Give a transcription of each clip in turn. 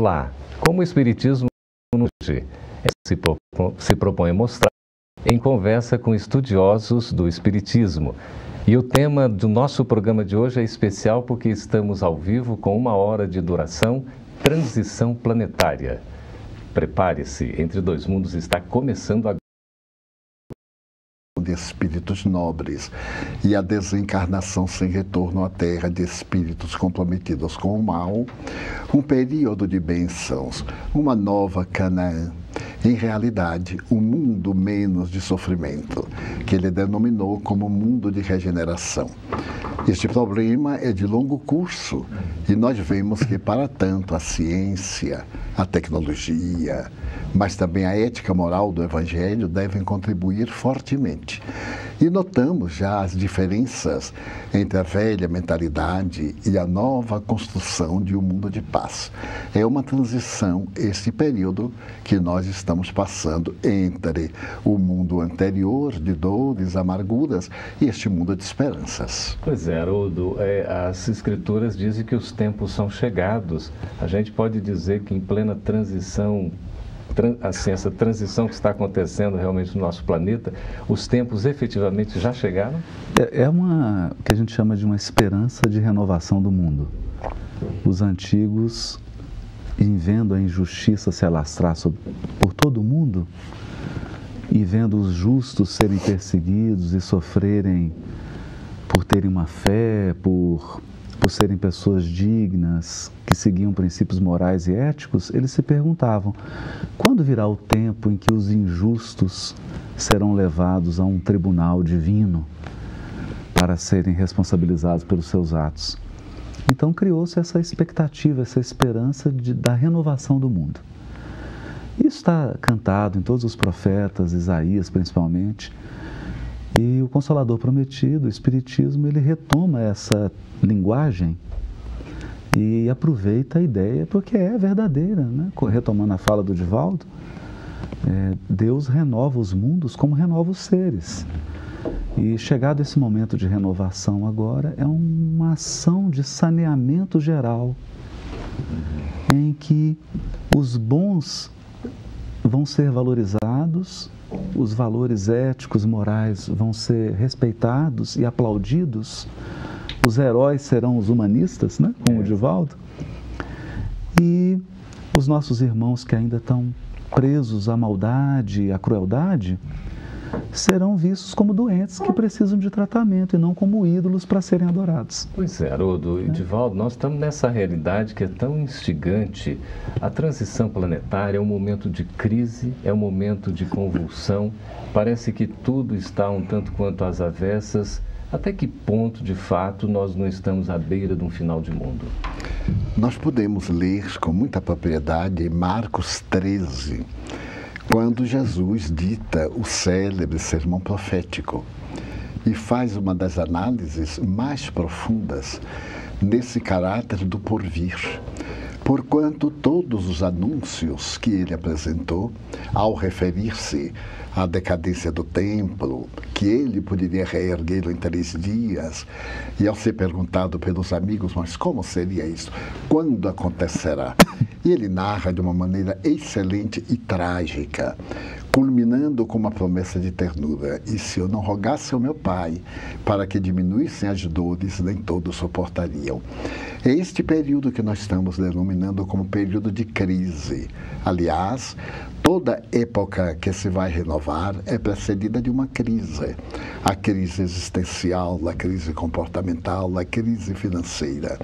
Olá, como o Espiritismo hoje se, se propõe mostrar em conversa com estudiosos do Espiritismo. E o tema do nosso programa de hoje é especial porque estamos ao vivo com uma hora de duração Transição Planetária. Prepare-se, Entre Dois Mundos está começando agora de espíritos nobres e a desencarnação sem retorno à Terra de espíritos comprometidos com o mal, um período de bênçãos, uma nova Canaã. Em realidade, um mundo menos de sofrimento, que ele denominou como mundo de regeneração. Este problema é de longo curso e nós vemos que, para tanto, a ciência, a tecnologia, mas também a ética moral do Evangelho devem contribuir fortemente. E notamos já as diferenças entre a velha mentalidade e a nova construção de um mundo de paz. É uma transição, esse período que nós estamos passando entre o mundo anterior de dores, amarguras e este mundo de esperanças. Pois é, Haroldo, é, as escrituras dizem que os tempos são chegados. A gente pode dizer que em plena transição assim, essa transição que está acontecendo realmente no nosso planeta, os tempos efetivamente já chegaram? É, é uma que a gente chama de uma esperança de renovação do mundo. Os antigos, em vendo a injustiça se alastrar sobre, por todo o mundo e vendo os justos serem perseguidos e sofrerem por terem uma fé, por por serem pessoas dignas, que seguiam princípios morais e éticos, eles se perguntavam: quando virá o tempo em que os injustos serão levados a um tribunal divino para serem responsabilizados pelos seus atos? Então criou-se essa expectativa, essa esperança de, da renovação do mundo. Isso está cantado em todos os profetas, Isaías principalmente. E o Consolador Prometido, o Espiritismo, ele retoma essa linguagem e aproveita a ideia porque é verdadeira, né? retomando a fala do Divaldo, é, Deus renova os mundos como renova os seres. E chegado esse momento de renovação agora, é uma ação de saneamento geral, em que os bons vão ser valorizados os valores éticos, morais vão ser respeitados e aplaudidos, os heróis serão os humanistas, né? como o é. Divaldo, e os nossos irmãos que ainda estão presos à maldade, à crueldade, serão vistos como doentes que precisam de tratamento e não como ídolos para serem adorados. Pois é, Haroldo e Divaldo, nós estamos nessa realidade que é tão instigante. A transição planetária é um momento de crise, é um momento de convulsão. Parece que tudo está um tanto quanto às avessas. Até que ponto, de fato, nós não estamos à beira de um final de mundo? Nós podemos ler com muita propriedade Marcos 13 quando Jesus dita o célebre sermão profético e faz uma das análises mais profundas nesse caráter do porvir. Porquanto todos os anúncios que ele apresentou, ao referir-se à decadência do templo, que ele poderia reerguê-lo em três dias, e ao ser perguntado pelos amigos, mas como seria isso? Quando acontecerá? E ele narra de uma maneira excelente e trágica, culminando com uma promessa de ternura: E se eu não rogasse ao meu Pai para que diminuíssem as dores, nem todos suportariam. É este período que nós estamos denominando como período de crise. Aliás, toda época que se vai renovar é precedida de uma crise. A crise existencial, a crise comportamental, a crise financeira.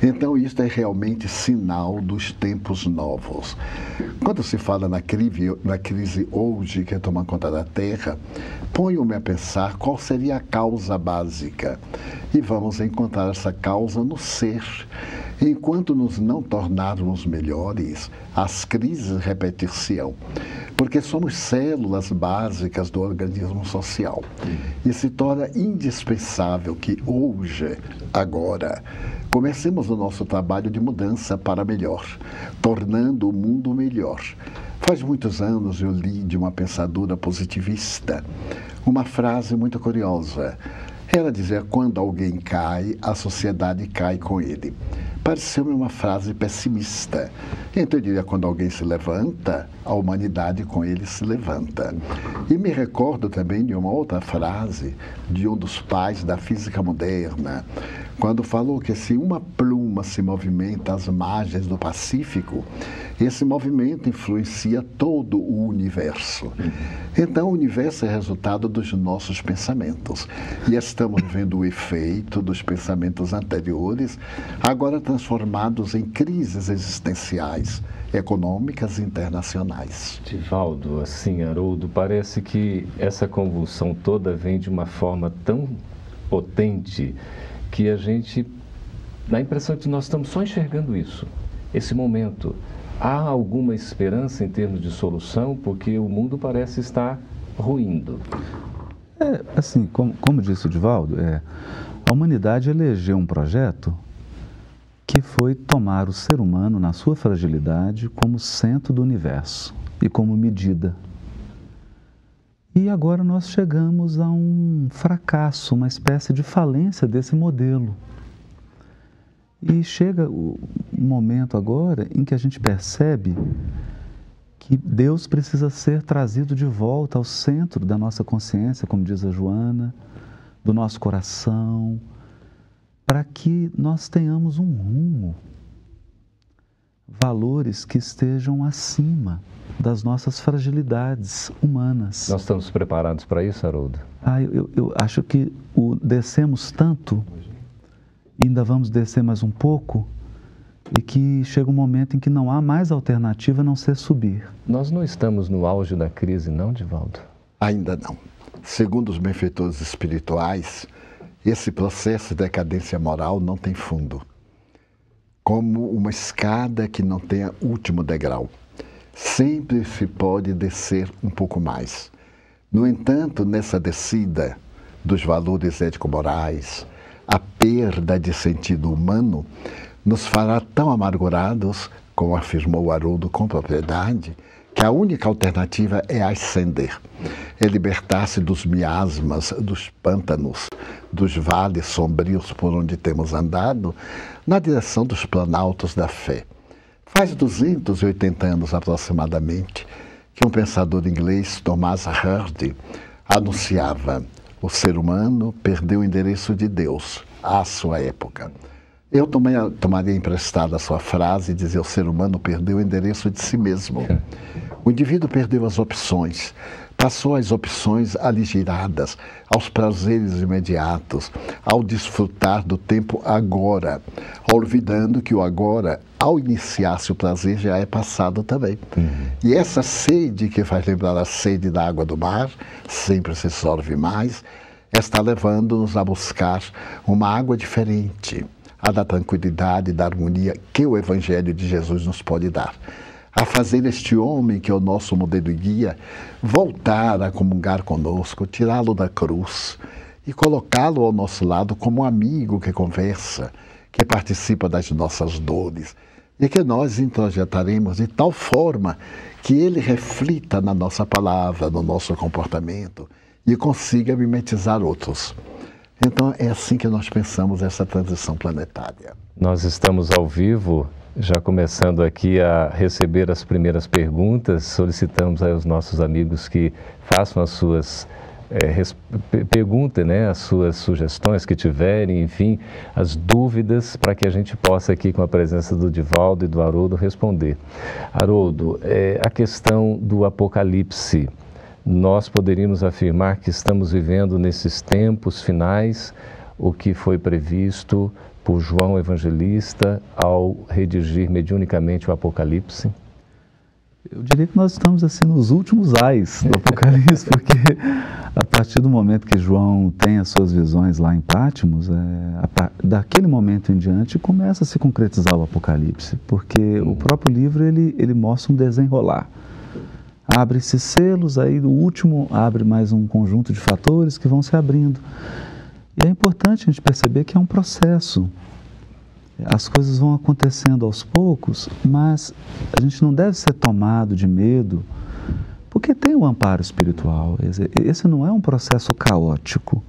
Então, isto é realmente sinal dos tempos novos. Quando se fala na crise, na crise hoje que toma conta da Terra, ponho-me a pensar qual seria a causa básica. E vamos encontrar essa causa no ser. Enquanto nos não tornarmos melhores, as crises repetir-se-ão porque somos células básicas do organismo social. E se torna indispensável que hoje, agora, comecemos o nosso trabalho de mudança para melhor, tornando o mundo melhor. Faz muitos anos eu li de uma pensadora positivista uma frase muito curiosa. Ela dizia: quando alguém cai, a sociedade cai com ele. Pareceu-me uma frase pessimista. Então eu diria, quando alguém se levanta, a humanidade com ele se levanta. E me recordo também de uma outra frase de um dos pais da física moderna, quando falou que se uma pluma se movimenta às margens do Pacífico, esse movimento influencia todo o universo. Então, o universo é resultado dos nossos pensamentos. E estamos vendo o efeito dos pensamentos anteriores, agora transformados em crises existenciais, econômicas e internacionais. Divaldo, assim, Haroldo, parece que essa convulsão toda vem de uma forma tão potente que a gente dá a impressão de que nós estamos só enxergando isso, esse momento. Há alguma esperança em termos de solução, porque o mundo parece estar ruindo. É, assim, como, como disse o Divaldo, é, a humanidade elegeu um projeto que foi tomar o ser humano na sua fragilidade como centro do universo e como medida. E agora nós chegamos a um fracasso, uma espécie de falência desse modelo. E chega o momento agora em que a gente percebe que Deus precisa ser trazido de volta ao centro da nossa consciência, como diz a Joana, do nosso coração, para que nós tenhamos um rumo, valores que estejam acima das nossas fragilidades humanas. Nós estamos preparados para isso, Haroldo? Ah, eu, eu acho que o descemos tanto ainda vamos descer mais um pouco e que chega um momento em que não há mais alternativa a não ser subir. Nós não estamos no auge da crise, não, Divaldo? Ainda não. Segundo os benfeitores espirituais, esse processo de decadência moral não tem fundo. Como uma escada que não tenha último degrau. Sempre se pode descer um pouco mais. No entanto, nessa descida dos valores ético-morais, a perda de sentido humano nos fará tão amargurados, como afirmou Haroldo com propriedade, que a única alternativa é ascender, é libertar-se dos miasmas, dos pântanos, dos vales sombrios por onde temos andado, na direção dos planaltos da fé. Faz 280 anos aproximadamente que um pensador inglês, Thomas Hardy, anunciava o ser humano perdeu o endereço de Deus à sua época. Eu tomei, tomaria emprestada a sua frase e dizia: o ser humano perdeu o endereço de si mesmo. O indivíduo perdeu as opções, passou às opções aligeradas, aos prazeres imediatos, ao desfrutar do tempo agora, olvidando que o agora, ao iniciar-se o prazer, já é passado também. Uhum. E essa sede que faz lembrar a sede da água do mar, sempre se sorve mais, está levando-nos a buscar uma água diferente, a da tranquilidade e da harmonia que o Evangelho de Jesus nos pode dar a fazer este homem, que é o nosso modelo e guia, voltar a comungar conosco, tirá-lo da cruz e colocá-lo ao nosso lado como um amigo que conversa, que participa das nossas dores e que nós introjetaremos de tal forma que ele reflita na nossa palavra, no nosso comportamento e consiga mimetizar outros. Então é assim que nós pensamos essa transição planetária. Nós estamos ao vivo já começando aqui a receber as primeiras perguntas, solicitamos aos nossos amigos que façam as suas é, né, as suas sugestões que tiverem, enfim, as dúvidas para que a gente possa aqui com a presença do Divaldo e do Haroldo responder. Haroldo, é, a questão do apocalipse, nós poderíamos afirmar que estamos vivendo nesses tempos finais o que foi previsto por João Evangelista ao redigir mediunicamente o Apocalipse? Eu diria que nós estamos assim nos últimos ais do Apocalipse, porque a partir do momento que João tem as suas visões lá em Pátimos, é, a, daquele momento em diante começa a se concretizar o Apocalipse, porque o próprio livro ele, ele mostra um desenrolar. Abre-se selos, aí o último abre mais um conjunto de fatores que vão se abrindo. E é importante a gente perceber que é um processo. As coisas vão acontecendo aos poucos, mas a gente não deve ser tomado de medo, porque tem o um amparo espiritual. Esse não é um processo caótico.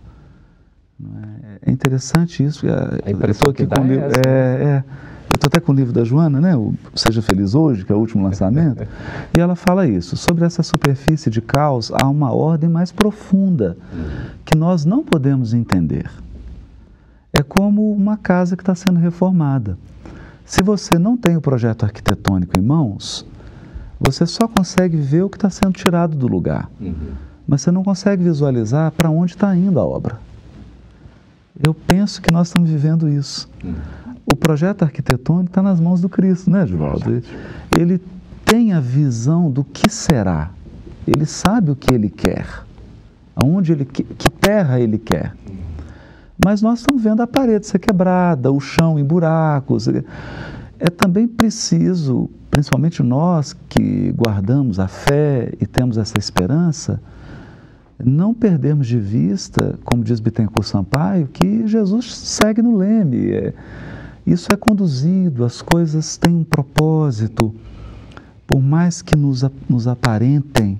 É? é interessante isso. A impressão que dá com, é, essa, é, é, Eu estou até com o livro da Joana, né? O Seja Feliz Hoje, que é o último lançamento, e ela fala isso. Sobre essa superfície de caos, há uma ordem mais profunda que nós não podemos entender. É como uma casa que está sendo reformada. Se você não tem o projeto arquitetônico em mãos, você só consegue ver o que está sendo tirado do lugar. Uhum. Mas você não consegue visualizar para onde está indo a obra. Eu penso que nós estamos vivendo isso. Uhum. O projeto arquitetônico está nas mãos do Cristo, né, Edvaldo? Ele tem a visão do que será. Ele sabe o que ele quer. Aonde ele que terra ele quer. Mas nós estamos vendo a parede ser quebrada, o chão em buracos. É também preciso, principalmente nós que guardamos a fé e temos essa esperança, não perdermos de vista, como diz Bittencourt Sampaio, que Jesus segue no leme. É, isso é conduzido, as coisas têm um propósito. Por mais que nos, nos aparentem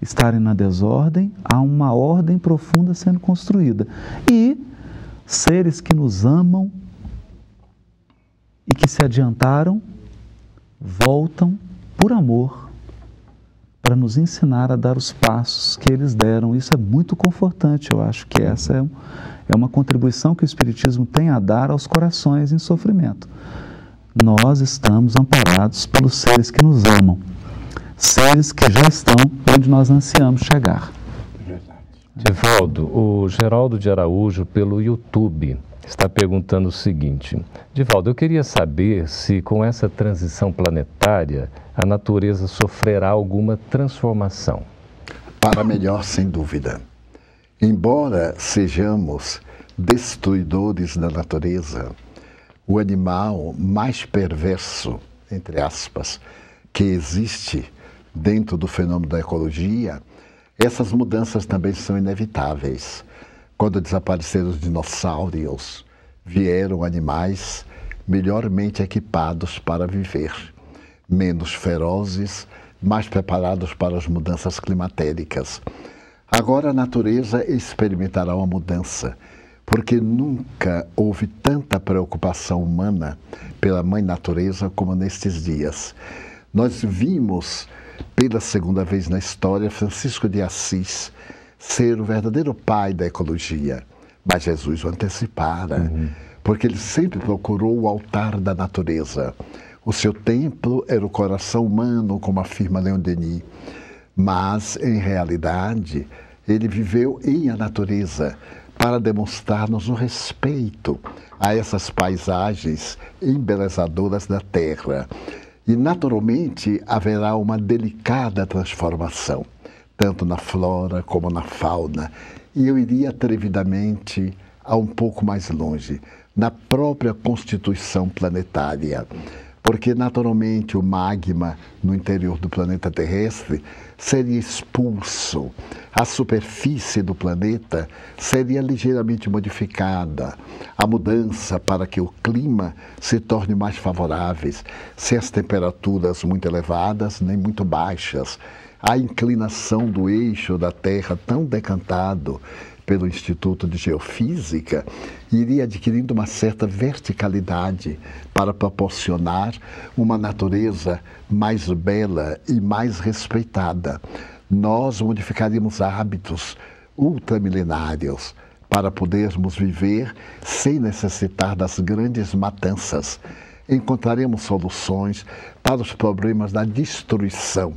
estarem na desordem, há uma ordem profunda sendo construída. E seres que nos amam e que se adiantaram voltam por amor para nos ensinar a dar os passos que eles deram. Isso é muito confortante. Eu acho que essa é, é uma contribuição que o Espiritismo tem a dar aos corações em sofrimento. Nós estamos amparados pelos seres que nos amam, seres que já estão onde nós ansiamos chegar. Divaldo, o Geraldo de Araújo, pelo YouTube, está perguntando o seguinte: Divaldo, eu queria saber se com essa transição planetária a natureza sofrerá alguma transformação. Para melhor, sem dúvida. Embora sejamos destruidores da natureza, o animal mais perverso, entre aspas, que existe dentro do fenômeno da ecologia, essas mudanças também são inevitáveis. Quando desapareceram os dinossauros, vieram animais melhormente equipados para viver, menos ferozes, mais preparados para as mudanças climatéricas. Agora a natureza experimentará uma mudança, porque nunca houve tanta preocupação humana pela mãe natureza como nestes dias. Nós vimos pela segunda vez na história, Francisco de Assis ser o verdadeiro pai da ecologia. Mas Jesus o antecipara, uhum. porque ele sempre procurou o altar da natureza. O seu templo era o coração humano, como afirma Leon Denis. Mas, em realidade, ele viveu em a natureza para demonstrar-nos o respeito a essas paisagens embelezadoras da terra. E, naturalmente, haverá uma delicada transformação, tanto na flora como na fauna. E eu iria atrevidamente a um pouco mais longe, na própria constituição planetária porque naturalmente o magma no interior do planeta terrestre seria expulso, a superfície do planeta seria ligeiramente modificada, a mudança para que o clima se torne mais favorável, sem as temperaturas muito elevadas nem muito baixas, a inclinação do eixo da Terra tão decantado pelo Instituto de Geofísica, iria adquirindo uma certa verticalidade para proporcionar uma natureza mais bela e mais respeitada. Nós modificaríamos hábitos ultramilenários para podermos viver sem necessitar das grandes matanças. Encontraremos soluções para os problemas da destruição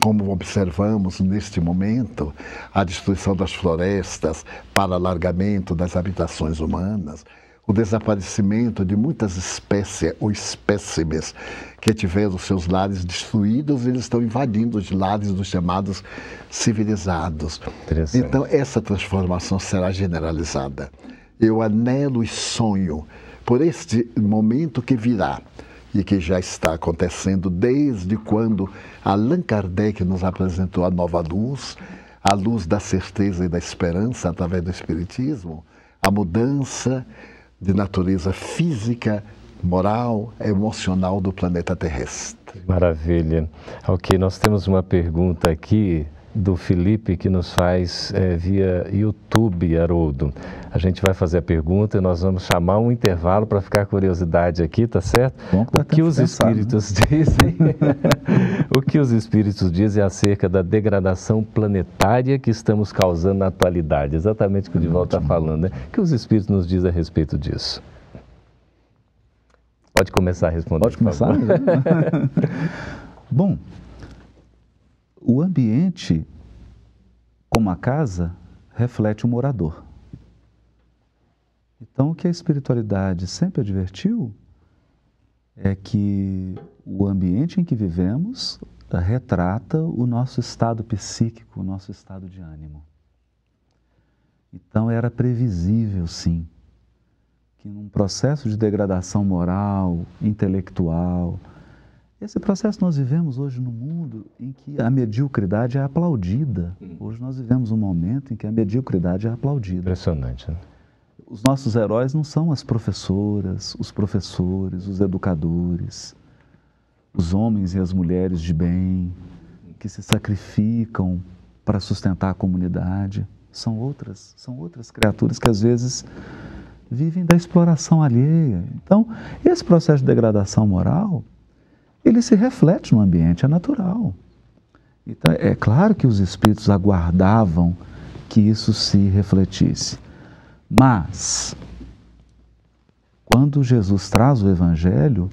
como observamos neste momento, a destruição das florestas para alargamento das habitações humanas, o desaparecimento de muitas espécies ou espécimes que tiveram seus lares destruídos, eles estão invadindo os lares dos chamados civilizados. Então, essa transformação será generalizada. Eu anelo e sonho por este momento que virá e que já está acontecendo desde quando Allan Kardec nos apresentou a nova luz, a luz da certeza e da esperança através do Espiritismo, a mudança de natureza física, moral, emocional do planeta terrestre. Maravilha. Ok, nós temos uma pergunta aqui do Felipe que nos faz é, via YouTube, Haroldo. A gente vai fazer a pergunta e nós vamos chamar um intervalo para ficar curiosidade aqui, tá certo? Bom, tá o que os né? espíritos né? dizem? o que os espíritos dizem acerca da degradação planetária que estamos causando na atualidade? Exatamente o que o Divaldo está falando, né? O que os espíritos nos dizem a respeito disso? Pode começar a responder. Pode começar? Bom, o ambiente, como a casa, reflete o morador. Então, o que a espiritualidade sempre advertiu é que o ambiente em que vivemos retrata o nosso estado psíquico, o nosso estado de ânimo. Então, era previsível, sim, que num processo de degradação moral, intelectual, esse processo nós vivemos hoje no mundo em que a mediocridade é aplaudida. Hum. Hoje nós vivemos um momento em que a mediocridade é aplaudida. Impressionante. Né? Os nossos heróis não são as professoras, os professores, os educadores, os homens e as mulheres de bem que se sacrificam para sustentar a comunidade. São outras, são outras criaturas que às vezes vivem da exploração alheia. Então, esse processo de degradação moral ele se reflete no ambiente, é natural. Então, é claro que os espíritos aguardavam que isso se refletisse. Mas, quando Jesus traz o Evangelho,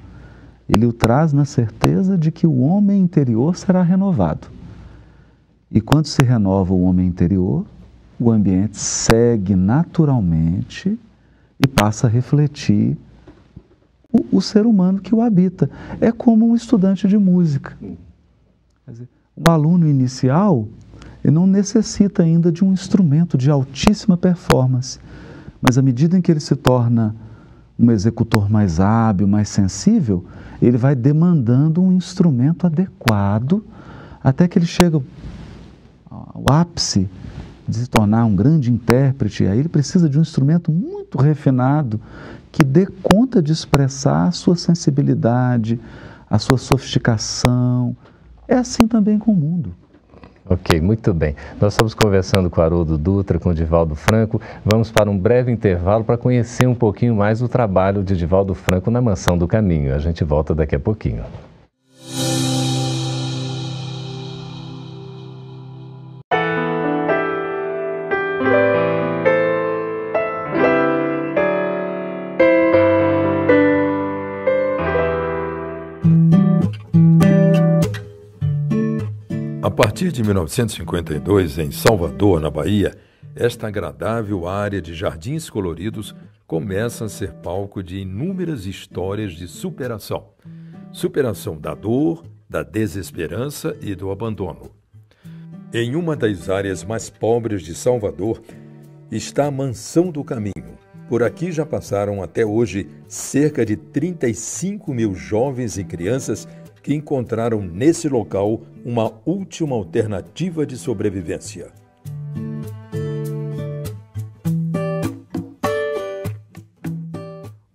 ele o traz na certeza de que o homem interior será renovado. E quando se renova o homem interior, o ambiente segue naturalmente e passa a refletir o, o, ser humano que o habita. É como um estudante de música. Dizer, o aluno inicial ele não necessita ainda de um instrumento de altíssima performance, mas à medida em que ele se torna um executor mais hábil, mais sensível, ele vai demandando um instrumento adequado até que ele chega ao ápice de se tornar um grande intérprete. Aí ele precisa de um instrumento muito refinado que dê conta de expressar a sua sensibilidade, a sua sofisticação. É assim também com o mundo. Ok, muito bem. Nós estamos conversando com Haroldo Dutra, com Divaldo Franco. Vamos para um breve intervalo para conhecer um pouquinho mais o trabalho de Divaldo Franco na Mansão do Caminho. A gente volta daqui a pouquinho. Partir de 1952, em Salvador, na Bahia, esta agradável área de jardins coloridos começa a ser palco de inúmeras histórias de superação. Superação da dor, da desesperança e do abandono. Em uma das áreas mais pobres de Salvador está a Mansão do Caminho. Por aqui já passaram até hoje cerca de 35 mil jovens e crianças que encontraram nesse local uma última alternativa de sobrevivência.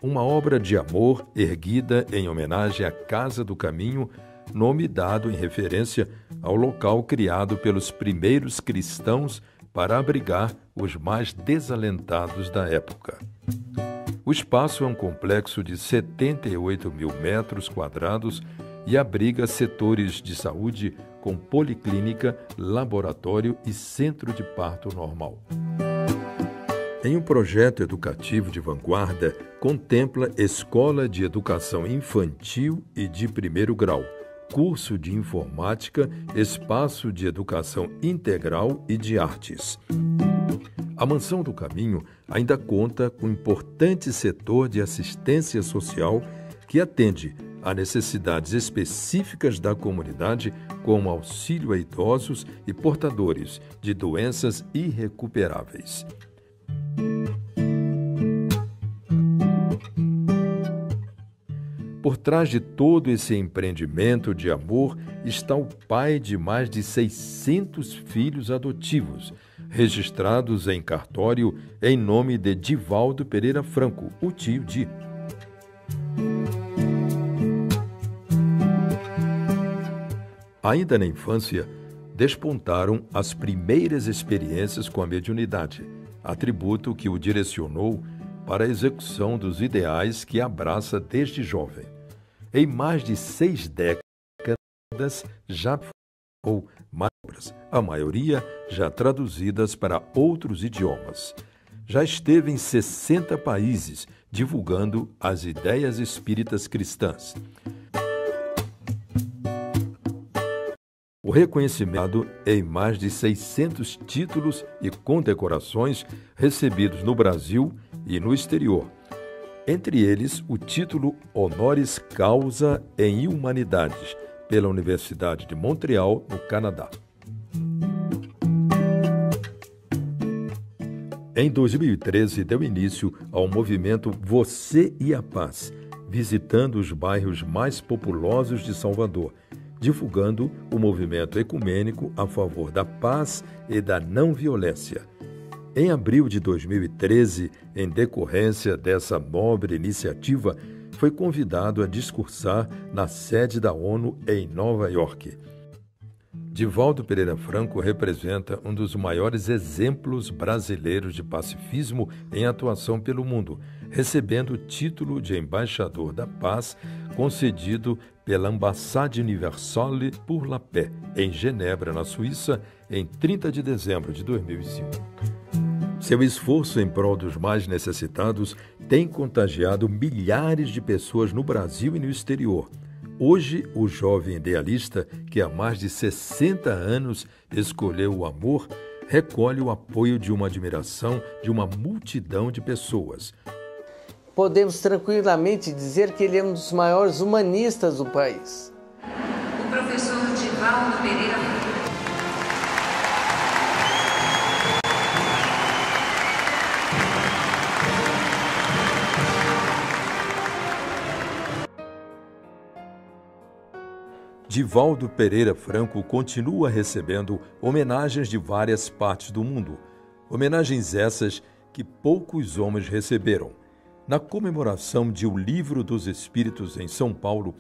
Uma obra de amor erguida em homenagem à Casa do Caminho, nome dado em referência ao local criado pelos primeiros cristãos para abrigar os mais desalentados da época. O espaço é um complexo de 78 mil metros quadrados e abriga setores de saúde com policlínica, laboratório e centro de parto normal. Em um projeto educativo de vanguarda, contempla Escola de Educação Infantil e de Primeiro Grau, curso de Informática, espaço de educação integral e de artes. A Mansão do Caminho ainda conta com um importante setor de assistência social que atende a necessidades específicas da comunidade, como auxílio a idosos e portadores de doenças irrecuperáveis. Por trás de todo esse empreendimento de amor está o pai de mais de 600 filhos adotivos, registrados em cartório em nome de Divaldo Pereira Franco, o tio Di. Ainda na infância, despontaram as primeiras experiências com a mediunidade, atributo que o direcionou para a execução dos ideais que abraça desde jovem. Em mais de seis décadas já ou obras, a maioria já traduzidas para outros idiomas. Já esteve em 60 países divulgando as ideias espíritas cristãs. O reconhecimento em mais de 600 títulos e condecorações recebidos no Brasil e no exterior. Entre eles, o título Honoris Causa em Humanidades, pela Universidade de Montreal, no Canadá. Em 2013, deu início ao movimento Você e a Paz, visitando os bairros mais populosos de Salvador, divulgando o movimento ecumênico a favor da paz e da não violência. Em abril de 2013, em decorrência dessa nobre iniciativa, foi convidado a discursar na sede da ONU em Nova York. Divaldo Pereira Franco representa um dos maiores exemplos brasileiros de pacifismo em atuação pelo mundo, recebendo o título de embaixador da paz concedido pela Ambassade Universale pour la Paix, em Genebra, na Suíça, em 30 de dezembro de 2005. Seu esforço em prol dos mais necessitados tem contagiado milhares de pessoas no Brasil e no exterior Hoje, o jovem idealista, que há mais de 60 anos escolheu o amor, recolhe o apoio de uma admiração de uma multidão de pessoas. Podemos tranquilamente dizer que ele é um dos maiores humanistas do país. O professor Divaldo Pereira Divaldo Pereira Franco continua recebendo homenagens de várias partes do mundo. Homenagens essas que poucos homens receberam. Na comemoração de O Livro dos Espíritos em São Paulo,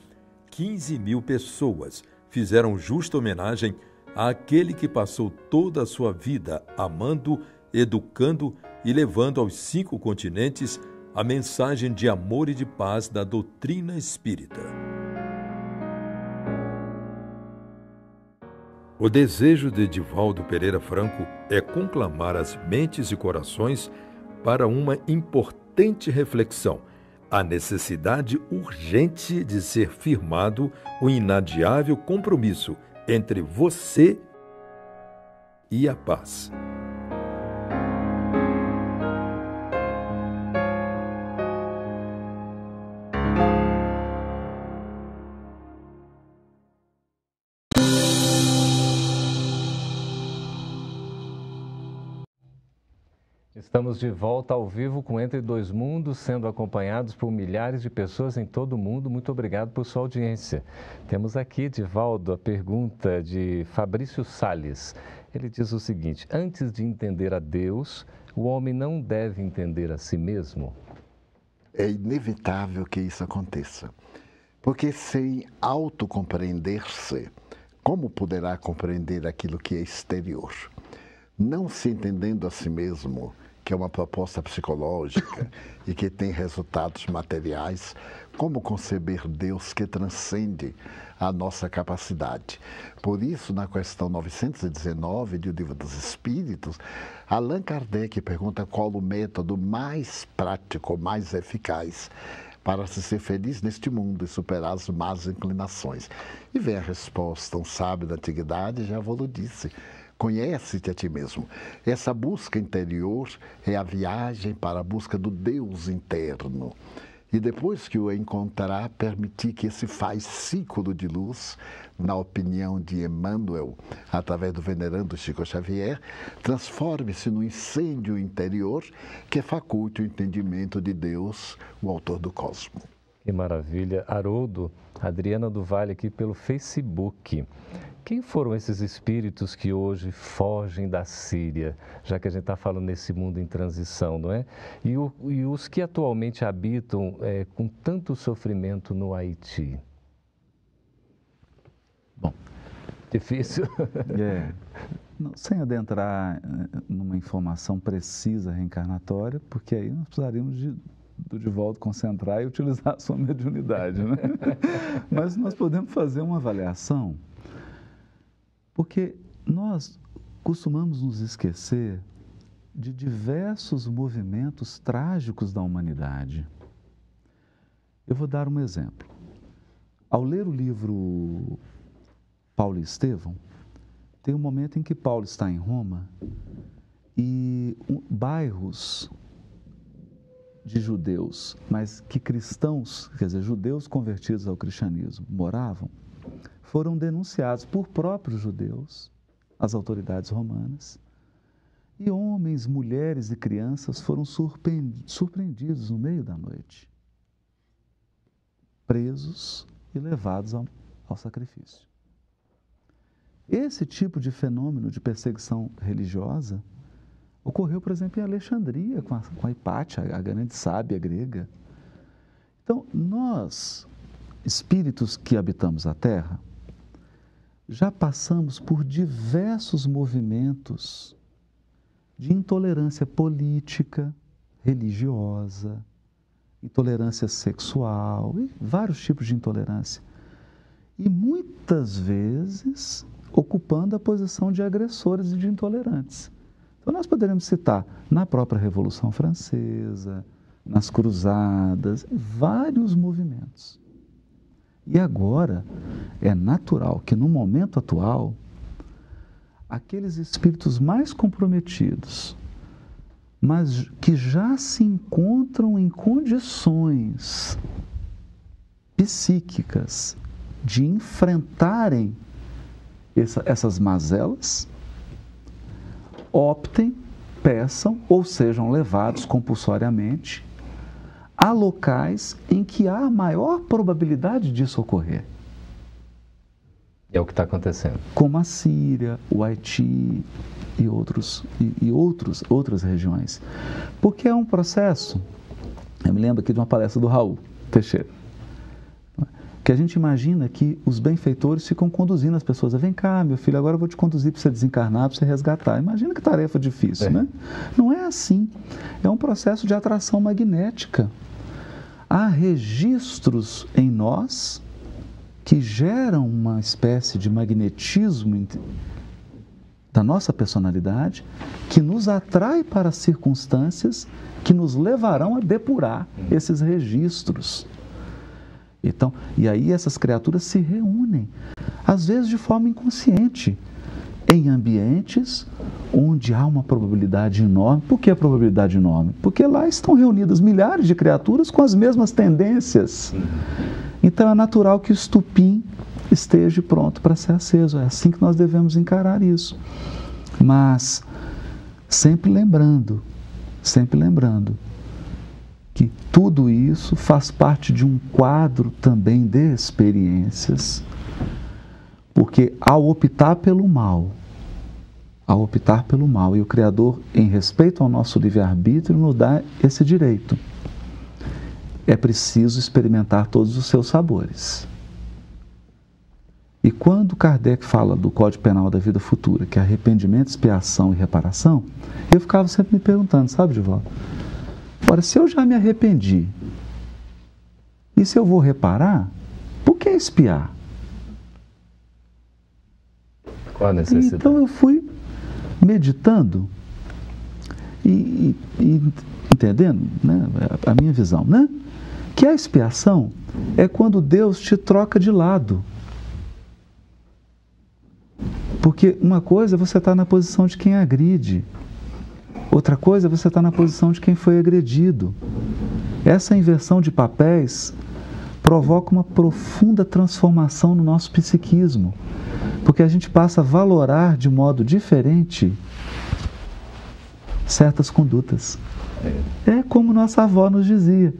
15 mil pessoas fizeram justa homenagem àquele que passou toda a sua vida amando, educando e levando aos cinco continentes a mensagem de amor e de paz da doutrina espírita. O desejo de Divaldo Pereira Franco é conclamar as mentes e corações para uma importante reflexão, a necessidade urgente de ser firmado o inadiável compromisso entre você e a paz. Estamos de volta ao vivo com Entre Dois Mundos, sendo acompanhados por milhares de pessoas em todo o mundo. Muito obrigado por sua audiência. Temos aqui, Divaldo, a pergunta de Fabrício Sales. Ele diz o seguinte: Antes de entender a Deus, o homem não deve entender a si mesmo? É inevitável que isso aconteça. Porque sem autocompreender-se, como poderá compreender aquilo que é exterior? Não se entendendo a si mesmo, que é uma proposta psicológica e que tem resultados materiais, como conceber Deus que transcende a nossa capacidade. Por isso, na questão 919 do Livro dos Espíritos, Allan Kardec pergunta qual o método mais prático, mais eficaz para se ser feliz neste mundo e superar as más inclinações. E vem a resposta, um sábio da antiguidade já vos disse, Conhece-te a ti mesmo. Essa busca interior é a viagem para a busca do Deus interno. E depois que o encontrar, permitir que esse faz ciclo de luz, na opinião de Emmanuel, através do venerando Chico Xavier, transforme-se no incêndio interior que faculte o entendimento de Deus, o autor do cosmos. Que maravilha. Haroldo, Adriana do Vale aqui pelo Facebook. Quem foram esses espíritos que hoje fogem da Síria, já que a gente está falando nesse mundo em transição, não é? E, o, e os que atualmente habitam é, com tanto sofrimento no Haiti? Bom, Difícil. É. Não, sem adentrar eh, numa informação precisa reencarnatória, porque aí nós precisaríamos de, do Divaldo concentrar e utilizar a sua mediunidade. Né? Mas nós podemos fazer uma avaliação, porque nós costumamos nos esquecer de diversos movimentos trágicos da humanidade. Eu vou dar um exemplo. Ao ler o livro Paulo e Estevão, tem um momento em que Paulo está em Roma e bairros de judeus, mas que cristãos, quer dizer, judeus convertidos ao cristianismo, moravam, foram denunciados por próprios judeus às autoridades romanas. E homens, mulheres e crianças foram surpreendidos no meio da noite, presos e levados ao, ao sacrifício. Esse tipo de fenômeno de perseguição religiosa ocorreu, por exemplo, em Alexandria, com a, com a Hipátia, a grande sábia grega. Então, nós, espíritos que habitamos a Terra, já passamos por diversos movimentos de intolerância política, religiosa, intolerância sexual e vários tipos de intolerância. E muitas vezes ocupando a posição de agressores e de intolerantes. Então, nós poderíamos citar na própria Revolução Francesa, nas Cruzadas, vários movimentos. E agora, é natural que no momento atual, aqueles espíritos mais comprometidos, mas que já se encontram em condições psíquicas de enfrentarem essa, essas mazelas, optem, peçam ou sejam levados compulsoriamente a locais em que há maior probabilidade disso ocorrer. É o que está acontecendo. Como a Síria, o Haiti e, outros, e, e outros, outras regiões. Porque é um processo. Eu me lembro aqui de uma palestra do Raul Teixeira que a gente imagina que os benfeitores ficam conduzindo as pessoas. Vem cá, meu filho, agora eu vou te conduzir para você desencarnar, para você resgatar. Imagina que tarefa difícil, é. né? Não é assim. É um processo de atração magnética. Há registros em nós que geram uma espécie de magnetismo da nossa personalidade que nos atrai para circunstâncias que nos levarão a depurar esses registros. Então, e aí essas criaturas se reúnem, às vezes de forma inconsciente, em ambientes onde há uma probabilidade enorme. Por que a probabilidade enorme? Porque lá estão reunidas milhares de criaturas com as mesmas tendências. Então é natural que o estupim esteja pronto para ser aceso. É assim que nós devemos encarar isso. Mas sempre lembrando, sempre lembrando que tudo isso faz parte de um quadro também de experiências, porque ao optar pelo mal, ao optar pelo mal, e o Criador, em respeito ao nosso livre-arbítrio, nos dá esse direito, é preciso experimentar todos os seus sabores. E quando Kardec fala do Código Penal da Vida Futura, que é arrependimento, expiação e reparação, eu ficava sempre me perguntando, sabe, Divaldo? Agora, se eu já me arrependi, e se eu vou reparar, por que espiar? Qual a necessidade? Então eu fui meditando e, e, entendendo né, a minha visão, né? Que a expiação é quando Deus te troca de lado. Porque uma coisa é você estar tá na posição de quem agride, Outra coisa é você estar na posição de quem foi agredido. Essa inversão de papéis provoca uma profunda transformação no nosso psiquismo, porque a gente passa a valorar de modo diferente certas condutas. É como nossa avó nos dizia: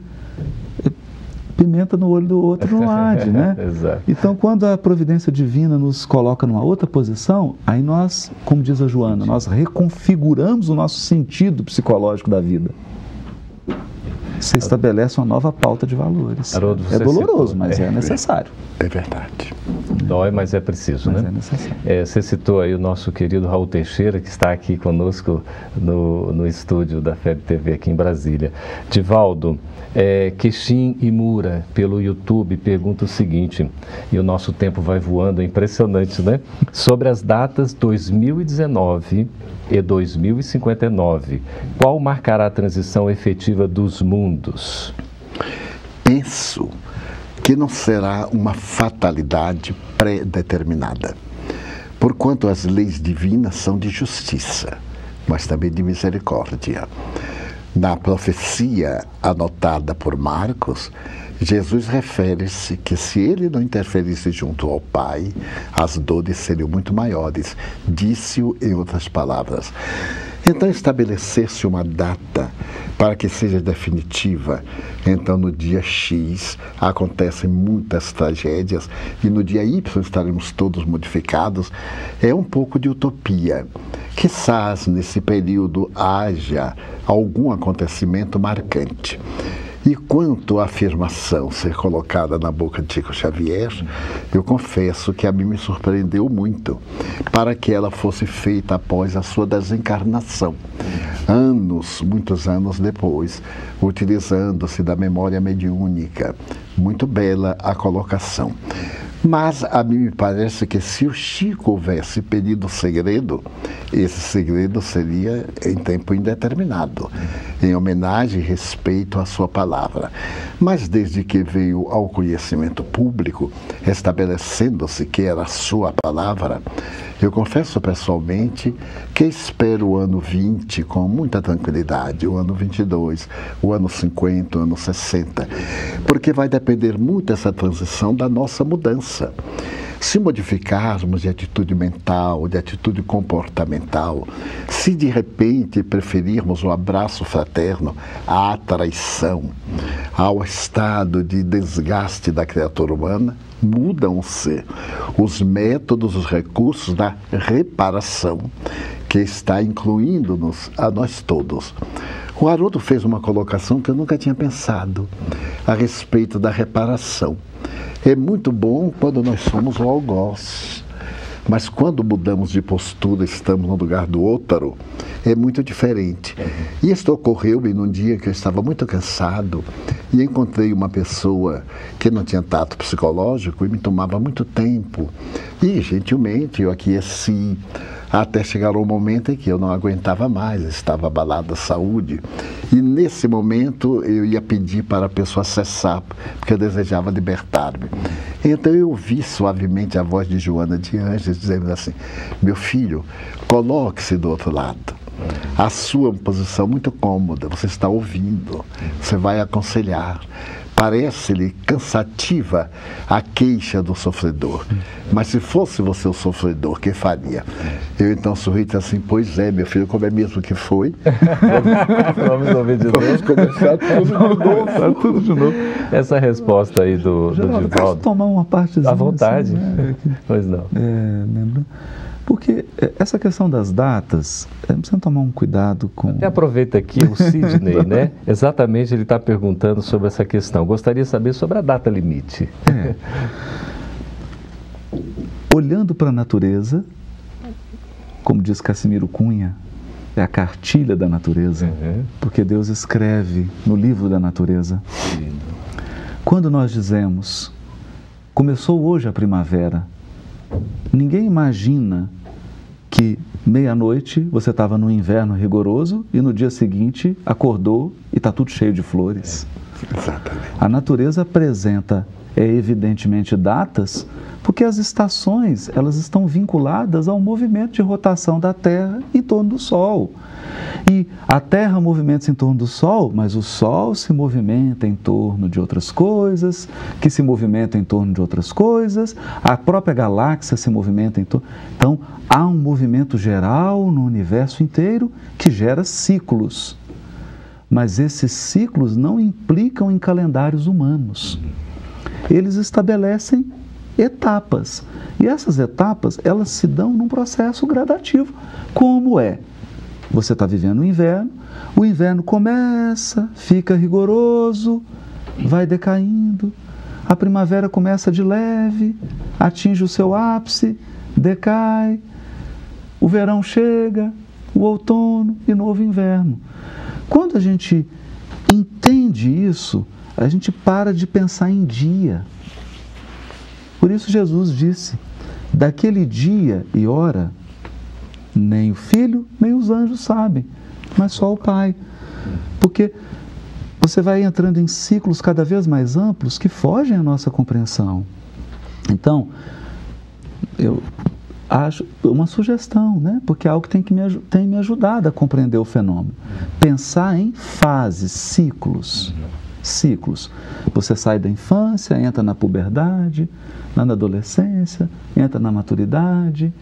pimenta no olho do outro não arde, né? então, quando a providência divina nos coloca numa outra posição, aí nós, como diz a Joana, nós reconfiguramos o nosso sentido psicológico da vida. você estabelece uma nova pauta de valores. Haroldo, é doloroso, citou- mas é, é, necessário. É verdade. Dói, mas é preciso, Mas né? é necessário. É, você citou aí o nosso querido Raul Teixeira, que está aqui conosco no, no estúdio da FEB TV aqui em Brasília. Divaldo, é, Quixim e Mura, pelo YouTube, pergunta o seguinte, e o nosso tempo vai voando, é impressionante, né? Sobre as datas 2019 e 2059, qual marcará a transição efetiva dos mundos? Penso que não será uma fatalidade pré-determinada, porquanto as leis divinas são de justiça, mas também de misericórdia. Na profecia anotada por Marcos, Jesus refere-se que se ele não interferisse junto ao Pai, as dores seriam muito maiores. Disse-o em outras palavras. Então, estabelecer-se uma data para que seja definitiva. Então, no dia X acontecem muitas tragédias e no dia Y estaremos todos modificados. É um pouco de utopia. Quizás nesse período haja algum acontecimento marcante. E quanto à afirmação ser colocada na boca de Chico Xavier, eu confesso que a mim me surpreendeu muito, para que ela fosse feita após a sua desencarnação, anos, muitos anos depois, utilizando-se da memória mediúnica. Muito bela a colocação. Mas a mim me parece que se o Chico houvesse pedido segredo, esse segredo seria em tempo indeterminado, em homenagem e respeito à sua palavra. Mas desde que veio ao conhecimento público, estabelecendo-se que era a sua palavra, eu confesso pessoalmente que espero o ano 20 com muita tranquilidade, o ano 22, o ano 50, o ano 60, porque vai depender muito essa transição da nossa mudança. Se modificarmos de atitude mental, de atitude comportamental, se de repente preferirmos o abraço fraterno à traição, ao estado de desgaste da criatura humana, mudam-se os métodos, os recursos da reparação, que está incluindo-nos a nós todos. O Haroldo fez uma colocação que eu nunca tinha pensado a respeito da reparação. É muito bom quando nós somos o algoz, mas quando mudamos de postura, estamos no lugar do outro, é muito diferente. E isto ocorreu-me num dia que eu estava muito cansado e encontrei uma pessoa que não tinha tato psicológico e me tomava muito tempo. E, gentilmente, eu aqueci até chegar o momento em que eu não aguentava mais, estava abalada a saúde. E nesse momento eu ia pedir para a pessoa cessar, porque eu desejava libertar-me. Então eu ouvi suavemente a voz de Joana de Anjos dizendo assim: Meu filho, coloque-se do outro lado. A sua posição muito cômoda, você está ouvindo, você vai aconselhar. Parece-lhe cansativa a queixa do sofredor. Mas se fosse você o sofredor, que faria? Eu então sorri e disse assim: Pois é, meu filho, como é mesmo que foi? Vamos ouvir de Vamos novo. começar tudo de novo. Tudo de novo. Essa resposta aí do, do Geraldo, posso Divaldo. tomar uma partezinha? À vontade. assim, né? Pois não. É, lembra? Porque é, essa questão das datas, é, precisa tomar um cuidado com. E aproveita aqui o Sidney, né? Exatamente, ele está perguntando sobre essa questão. Gostaria de saber sobre a data limite. É. Olhando para a natureza, como diz Cassimiro Cunha, é a cartilha da natureza, Uhum. porque Deus escreve no livro da natureza. Quando nós dizemos, começou hoje a primavera, ninguém imagina que meia-noite você estava no inverno rigoroso e no dia seguinte acordou e está tudo cheio de flores. Exatamente. A natureza apresenta, é, evidentemente, datas, porque as estações elas estão vinculadas ao movimento de rotação da Terra em torno do Sol. E a Terra movimenta-se em torno do Sol, mas o Sol se movimenta em torno de outras coisas, que se movimentam em torno de outras coisas, a própria galáxia se movimenta em torno. Então, há um movimento geral no universo inteiro que gera ciclos mas esses ciclos não implicam em calendários humanos. Eles estabelecem etapas. E essas etapas, elas se dão num processo gradativo. Como é? Você está vivendo o inverno, o inverno começa, fica rigoroso, vai decaindo. A primavera começa de leve, atinge o seu ápice, decai. O verão chega, o outono e novo inverno. Quando a gente entende isso, a gente para de pensar em dia. Por isso Jesus disse: daquele dia e hora, nem o filho, nem os anjos sabem, mas só o Pai. Porque você vai entrando em ciclos cada vez mais amplos que fogem à nossa compreensão. Então, eu acho uma sugestão, né? porque é algo que tem, que me, tem me ajudado a compreender o fenômeno. Pensar em fases, ciclos. Ciclos. Você sai da infância, entra na puberdade, na adolescência, entra na maturidade,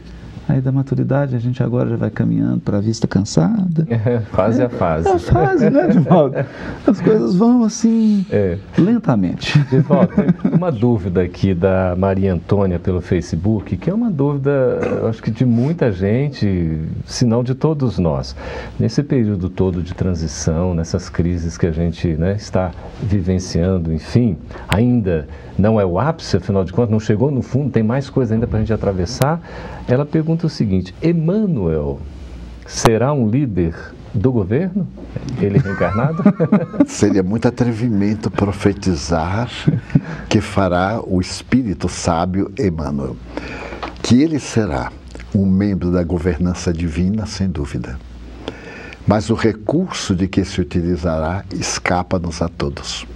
Aí da maturidade a gente agora já vai caminhando para a vista cansada. É, fase é, a fase. É a fase, né, Divaldo? As coisas vão assim, é. lentamente. Divaldo, uma dúvida aqui da Maria Antônia pelo Facebook, que é uma dúvida, acho que de muita gente, se não de todos nós. Nesse período todo de transição, nessas crises que a gente né, está vivenciando, enfim, ainda não é o ápice, afinal de contas, não chegou no fundo, tem mais coisa ainda para a gente atravessar. Ela pergunta o seguinte: Emmanuel será um líder do governo? Ele reencarnado? Seria muito atrevimento profetizar que fará o espírito sábio Emmanuel. Que ele será um membro da governança divina, sem dúvida. Mas o recurso de que se utilizará escapa-nos a todos.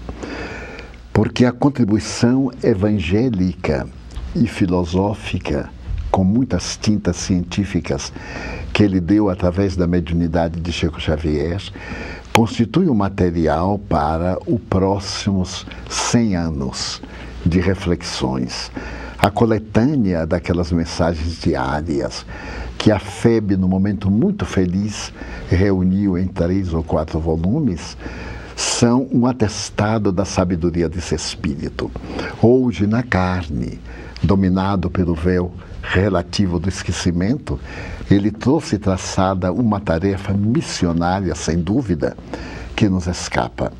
Porque a contribuição evangélica e filosófica com muitas tintas científicas que ele deu através da mediunidade de Chico Xavier, constitui um material para os próximos 100 anos de reflexões. A coletânea daquelas mensagens diárias que a FEB, no momento muito feliz, reuniu em três ou quatro volumes, são um atestado da sabedoria desse espírito. Hoje, na carne, dominado pelo véu relativo do esquecimento, ele trouxe traçada uma tarefa missionária, sem dúvida, que nos escapa.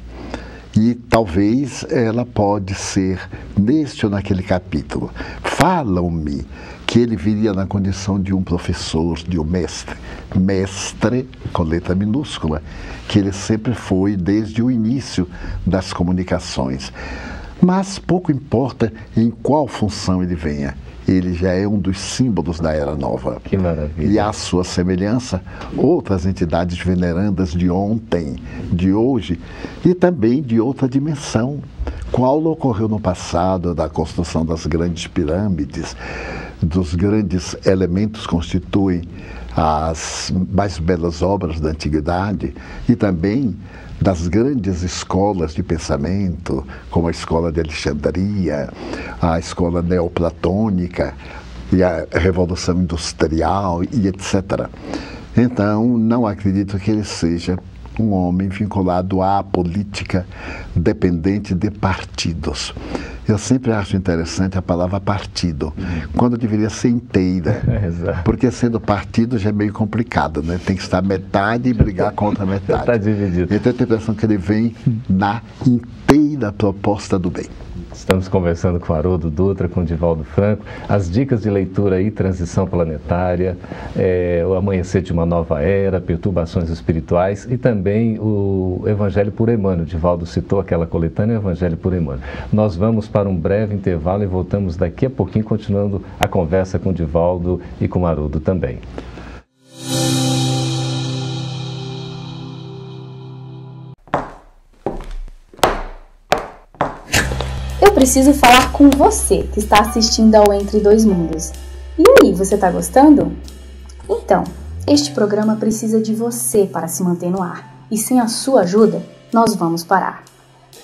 E talvez ela pode ser neste ou naquele capítulo. Falam-me que ele viria na condição de um professor, de um mestre. Mestre, com letra minúscula, que ele sempre foi desde o início das comunicações. Mas pouco importa em qual função ele venha ele já é um dos símbolos da Era Nova. Que maravilha. E à sua semelhança, outras entidades venerandas de ontem, de hoje e também de outra dimensão. Qual ocorreu no passado da construção das grandes pirâmides, dos grandes elementos que constituem as mais belas obras da antiguidade e também das grandes escolas de pensamento, como a escola de Alexandria, a escola neoplatônica e a Revolução Industrial e etc. Então, não acredito que ele seja um homem vinculado à política dependente de partidos. Eu sempre acho interessante a palavra partido, quando deveria ser inteira. porque sendo partido já é meio complicado, né? Tem que estar metade e brigar contra metade. Está dividido. Então eu tenho a impressão que ele vem na inteira proposta do bem. Estamos conversando com Haroldo Dutra, com Divaldo Franco. As dicas de leitura aí, transição planetária, é, o amanhecer de uma nova era, perturbações espirituais e também o Evangelho por Emmanuel. Divaldo citou aquela coletânea Evangelho por Emmanuel. Nós vamos para um breve intervalo e voltamos daqui a pouquinho, continuando a conversa com Divaldo e com Haroldo também. Preciso falar com você que está assistindo ao Entre Dois Mundos. E aí, você está gostando? Então, este programa precisa de você para se manter no ar, e sem a sua ajuda, nós vamos parar.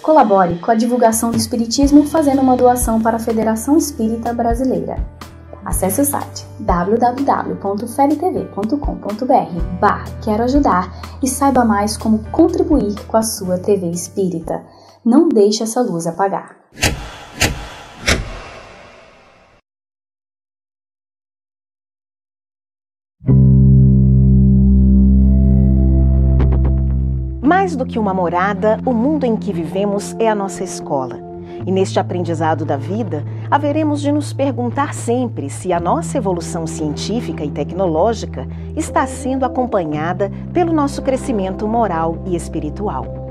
Colabore com a divulgação do Espiritismo fazendo uma doação para a Federação Espírita Brasileira. Acesse o site www.febtv.com.br barra Quero Ajudar e saiba mais como contribuir com a sua TV Espírita. Não deixe essa luz apagar. Mais do que uma morada, o mundo em que vivemos é a nossa escola. E neste aprendizado da vida, haveremos de nos perguntar sempre se a nossa evolução científica e tecnológica está sendo acompanhada pelo nosso crescimento moral e espiritual.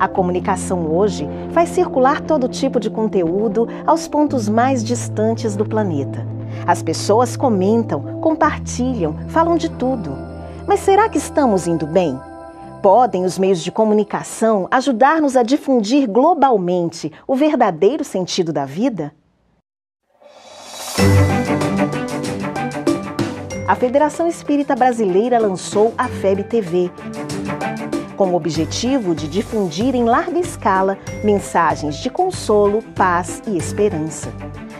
A comunicação hoje faz circular todo tipo de conteúdo aos pontos mais distantes do planeta. As pessoas comentam, compartilham, falam de tudo. Mas será que estamos indo bem? Podem os meios de comunicação ajudar-nos a difundir globalmente o verdadeiro sentido da vida? A Federação Espírita Brasileira lançou a FEB TV com o objetivo de difundir em larga escala mensagens de consolo, paz e esperança.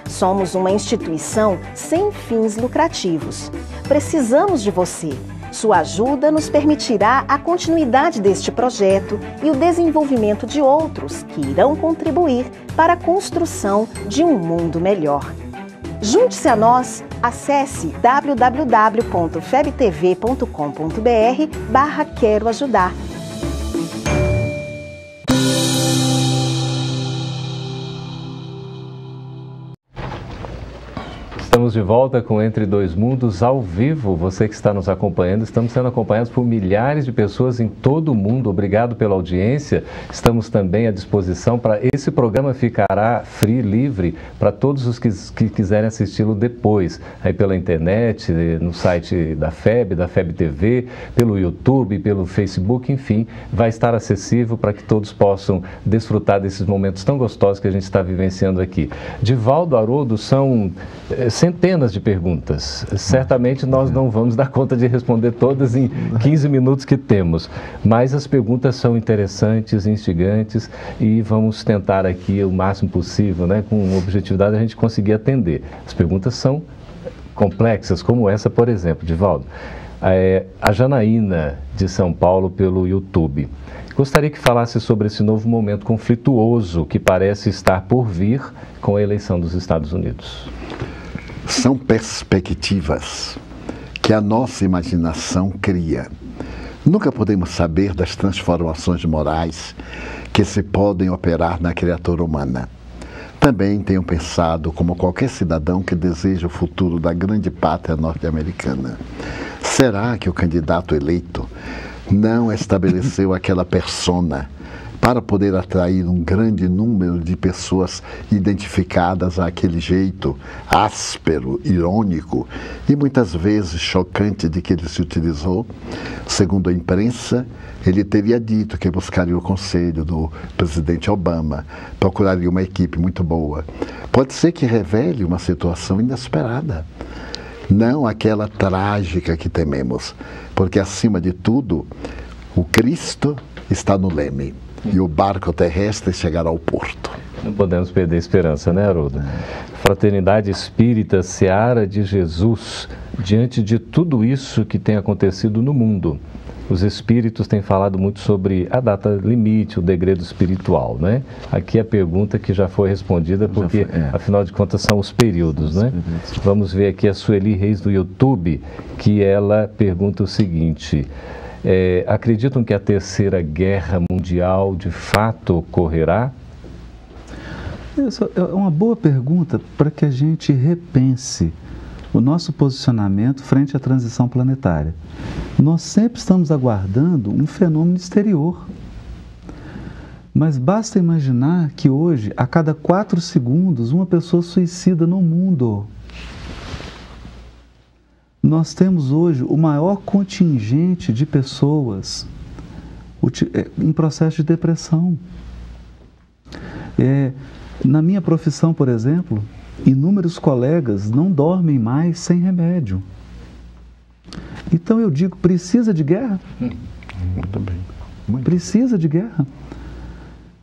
Somos uma instituição sem fins lucrativos. Precisamos de você. Sua ajuda nos permitirá a continuidade deste projeto e o desenvolvimento de outros que irão contribuir para a construção de um mundo melhor. Junte-se a nós, acesse www.febtv.com.br barra Quero Ajudar Estamos de volta com Entre Dois Mundos ao vivo. Você que está nos acompanhando, estamos sendo acompanhados por milhares de pessoas em todo o mundo. Obrigado pela audiência. Estamos também à disposição para esse programa ficará free, livre para todos os que, que quiserem assisti-lo depois, aí pela internet, no site da FEB, da FEB TV, pelo YouTube, pelo Facebook, enfim, vai estar acessível para que todos possam desfrutar desses momentos tão gostosos que a gente está vivenciando aqui. Divaldo Haroldo são eh, centenas de perguntas. Certamente nós não vamos dar conta de responder todas em 15 minutos que temos, mas as perguntas são interessantes, instigantes e vamos tentar aqui o máximo possível, né, com objetividade, a gente conseguir atender. As perguntas são complexas, como essa, por exemplo, Divaldo. É, a Janaína, de São Paulo, pelo YouTube. Gostaria que falasse sobre esse novo momento conflituoso que parece estar por vir com a eleição dos Estados Unidos são perspectivas que a nossa imaginação cria. Nunca podemos saber das transformações morais que se podem operar na criatura humana. Também tenho pensado, como qualquer cidadão que deseja o futuro da grande pátria norte-americana, será que o candidato eleito não estabeleceu aquela persona para poder atrair um grande número de pessoas identificadas àquele jeito áspero, irônico e muitas vezes chocante de que ele se utilizou. Segundo a imprensa, ele teria dito que buscaria o conselho do presidente Obama, procuraria uma equipe muito boa. Pode ser que revele uma situação inesperada, não aquela trágica que tememos, porque acima de tudo, o Cristo está no leme e o barco terrestre chegará ao porto. Não podemos perder a esperança, né, Haroldo? Fraternidade Espírita Seara de Jesus, diante de tudo isso que tem acontecido no mundo. Os espíritos têm falado muito sobre a data limite, o degredo espiritual, né? Aqui a pergunta que já foi respondida, porque foi, é. afinal de contas são os períodos, né? Vamos ver aqui a Sueli Reis do YouTube, que ela pergunta o seguinte: é, acreditam que a terceira guerra mundial de fato ocorrerá? Isso é uma boa pergunta para que a gente repense o nosso posicionamento frente à transição planetária. Nós sempre estamos aguardando um fenômeno exterior. Mas basta imaginar que hoje, a cada quatro segundos, uma pessoa suicida no mundo. Nós temos hoje o maior contingente de pessoas é, em processo de depressão. É, na minha profissão, por exemplo, inúmeros colegas não dormem mais sem remédio. Então eu digo, precisa de guerra? Muito bem. Muito. Precisa de guerra.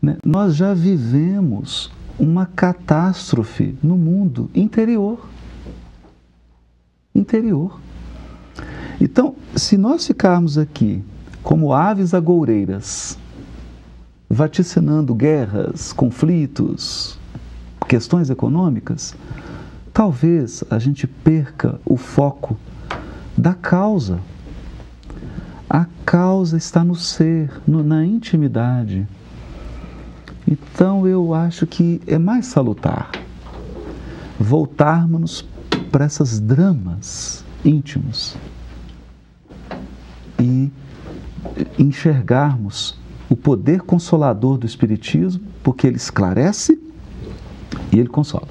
Né? Nós já vivemos uma catástrofe no mundo interior interior. Então, se nós ficarmos aqui como aves agoureiras, vaticinando guerras, conflitos, questões econômicas, talvez a gente perca o foco da causa. A causa está no ser, no, na intimidade. Então eu acho que é mais salutar voltarmos para esses dramas íntimos e enxergarmos o poder consolador do Espiritismo, porque ele esclarece e ele consola.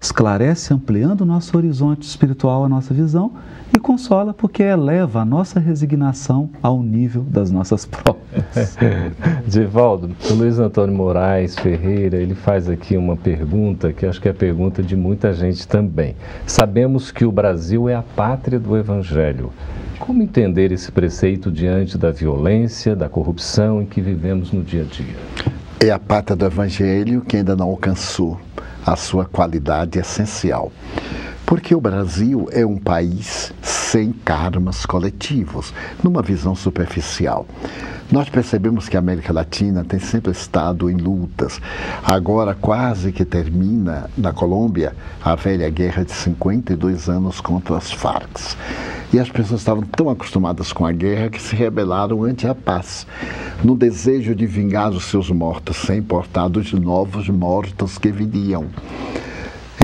Esclarece ampliando o nosso horizonte espiritual, a nossa visão, e consola porque eleva a nossa resignação ao nível das nossas provas. Divaldo, o Luiz Antônio Moraes Ferreira, ele faz aqui uma pergunta que acho que é a pergunta de muita gente também. Sabemos que o Brasil é a pátria do Evangelho. Como entender esse preceito diante da violência, da corrupção em que vivemos no dia a dia? É a pátria do Evangelho que ainda não alcançou a sua qualidade essencial. Porque o Brasil é um país sem karmas coletivos, numa visão superficial. Nós percebemos que a América Latina tem sempre estado em lutas. Agora quase que termina na Colômbia a velha guerra de 52 anos contra as Farc. E as pessoas estavam tão acostumadas com a guerra que se rebelaram ante a paz, no desejo de vingar os seus mortos, sem importar dos novos mortos que viriam.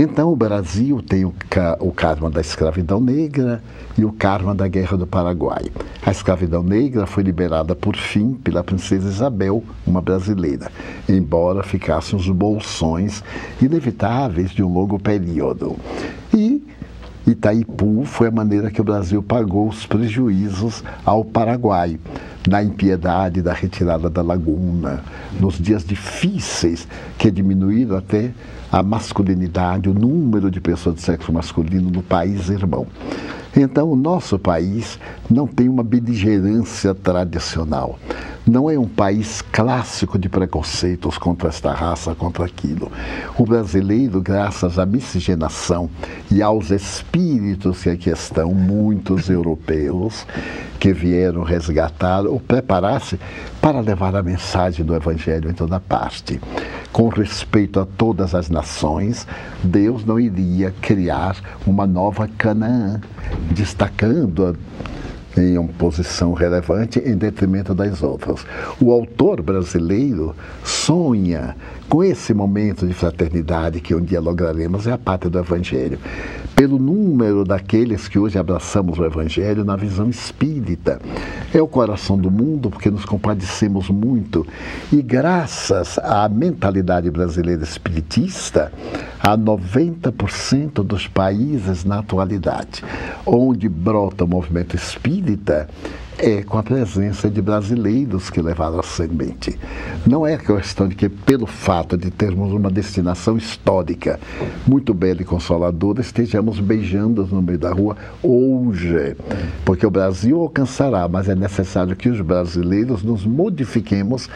Então o Brasil tem o, o karma da escravidão negra e o karma da Guerra do Paraguai. A escravidão negra foi liberada por fim pela princesa Isabel, uma brasileira, embora ficassem os bolsões inevitáveis de um longo período. E Itaipu foi a maneira que o Brasil pagou os prejuízos ao Paraguai, na impiedade da retirada da laguna, nos dias difíceis que diminuíram até a masculinidade, o número de pessoas de sexo masculino no país irmão. Então, o nosso país não tem uma beligerância tradicional. Não é um país clássico de preconceitos contra esta raça, contra aquilo. O brasileiro, graças à miscigenação e aos espíritos que aqui estão, muitos europeus, que vieram resgatar ou preparar-se para levar a mensagem do Evangelho em toda parte. Com respeito a todas as nações, Deus não iria criar uma nova Canaã, destacando em uma posição relevante em detrimento das outras. O autor brasileiro sonha com esse momento de fraternidade que um dia lograremos, é a pátria do Evangelho. Pelo número daqueles que hoje abraçamos o Evangelho na visão espírita. É o coração do mundo, porque nos compadecemos muito. E graças à mentalidade brasileira espiritista, há 90% dos países na atualidade onde brota o movimento espírita é com a presença de brasileiros que levaram a semente. Não é questão de que, pelo fato de termos uma destinação histórica muito bela e consoladora, estejamos beijando no meio da rua hoje. Porque o Brasil alcançará, mas é necessário que os brasileiros nos modifiquemos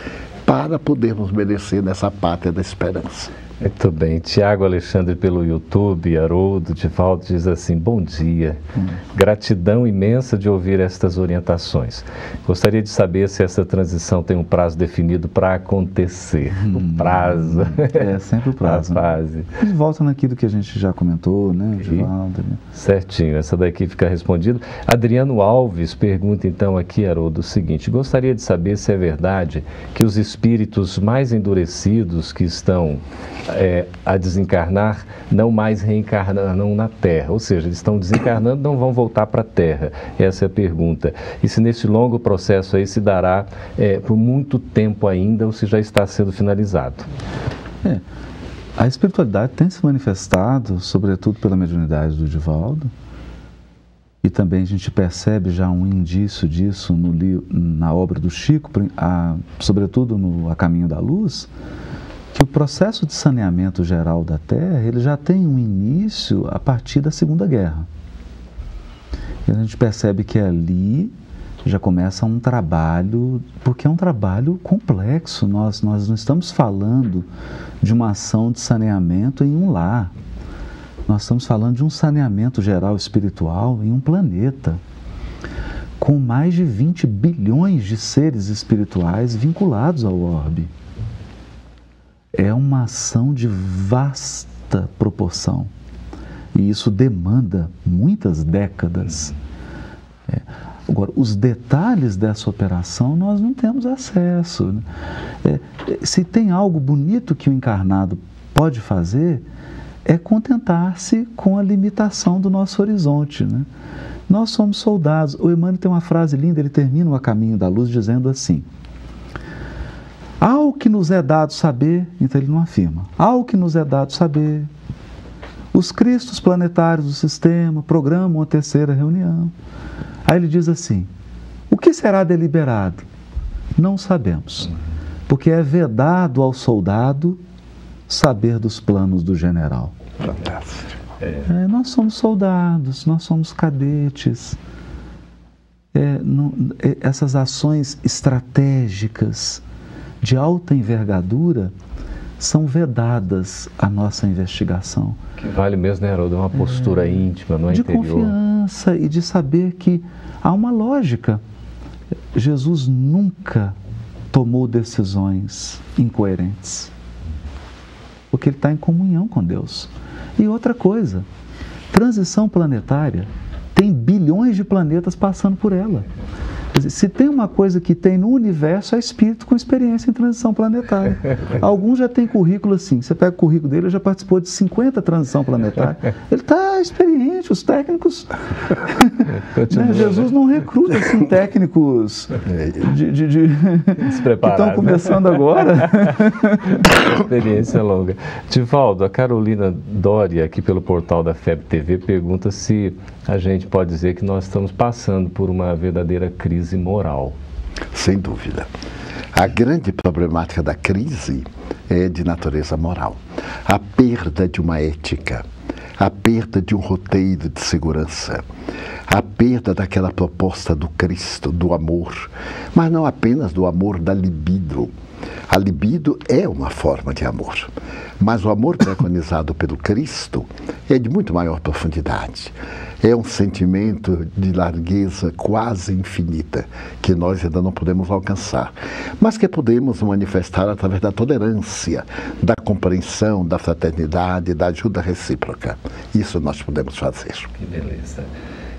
para podermos merecer nessa pátria da esperança. Muito bem. Tiago Alexandre pelo YouTube, Haroldo Divaldo diz assim: Bom dia. Hum. Gratidão imensa de ouvir estas orientações. Gostaria de saber se essa transição tem um prazo definido para acontecer. Hum. O prazo. É sempre o prazo. A fase. Né? Volta naquilo que a gente já comentou, né, Divaldo? Né? Certinho, essa daqui fica respondida. Adriano Alves pergunta então aqui, Haroldo, o seguinte: Gostaria de saber se é verdade que os espíritos mais endurecidos que estão é, a desencarnar, não mais reencarnarão na Terra. Ou seja, eles estão desencarnando, não vão voltar para a Terra. Essa é a pergunta. E se nesse longo processo aí se dará é, por muito tempo ainda ou se já está sendo finalizado? É. A espiritualidade tem se manifestado, sobretudo pela mediunidade do Divaldo, e também a gente percebe já um indício disso no, na obra do Chico, a, sobretudo no A Caminho da Luz, que o processo de saneamento geral da Terra ele já tem um início a partir da Segunda Guerra. E a gente percebe que ali já começa um trabalho, porque é um trabalho complexo. Nós, nós não estamos falando de uma ação de saneamento em um lar. Nós estamos falando de um saneamento geral espiritual em um planeta com mais de 20 bilhões de seres espirituais vinculados ao orbe é uma ação de vasta proporção. E isso demanda muitas décadas. É. Agora, os detalhes dessa operação nós não temos acesso. Né? É, se tem algo bonito que o encarnado pode fazer, é contentar-se com a limitação do nosso horizonte. Né? Nós somos soldados. O Emmanuel tem uma frase linda, ele termina o A Caminho da Luz dizendo assim: Ao que nos é dado saber, então ele não afirma, ao que nos é dado saber, os cristos planetários do sistema programam a terceira reunião. Aí ele diz assim: o que será deliberado? Não sabemos, porque é vedado ao soldado saber dos planos do general. Fantástico. É. É, nós somos soldados, nós somos cadetes. É, não, é, essas ações estratégicas de alta envergadura são vedadas à nossa investigação. Que vale mesmo, né, Haroldo? Uma postura é, íntima no de interior. De confiança e de saber que há uma lógica. Jesus nunca tomou decisões incoerentes, porque ele está em comunhão com Deus. E outra coisa, transição planetária tem bilhões de planetas passando por ela. Dizer, se tem uma coisa que tem no universo, é espírito com experiência em transição planetária. Alguns já têm currículo assim. Você pega o currículo dele, ele já participou de 50 transição planetária. Ele está experiente, os técnicos. né? Jesus não recruta assim, técnicos de, de, de... que estão começando agora. experiência longa. Tivaldo, a Carolina Dória, aqui pelo portal da FEB TV, pergunta se a gente pode dizer que nós estamos passando por uma verdadeira crise moral. Sem dúvida. A grande problemática da crise é de natureza moral. A perda de uma ética, a perda de um roteiro de segurança, a perda daquela proposta do Cristo, do amor, mas não apenas do amor da libido. A libido é uma forma de amor, mas o amor preconizado pelo Cristo é de muito maior profundidade é um sentimento de largueza quase infinita que nós ainda não podemos alcançar, mas que podemos manifestar através da tolerância, da compreensão, da fraternidade, da ajuda recíproca. Isso nós podemos fazer. Que beleza.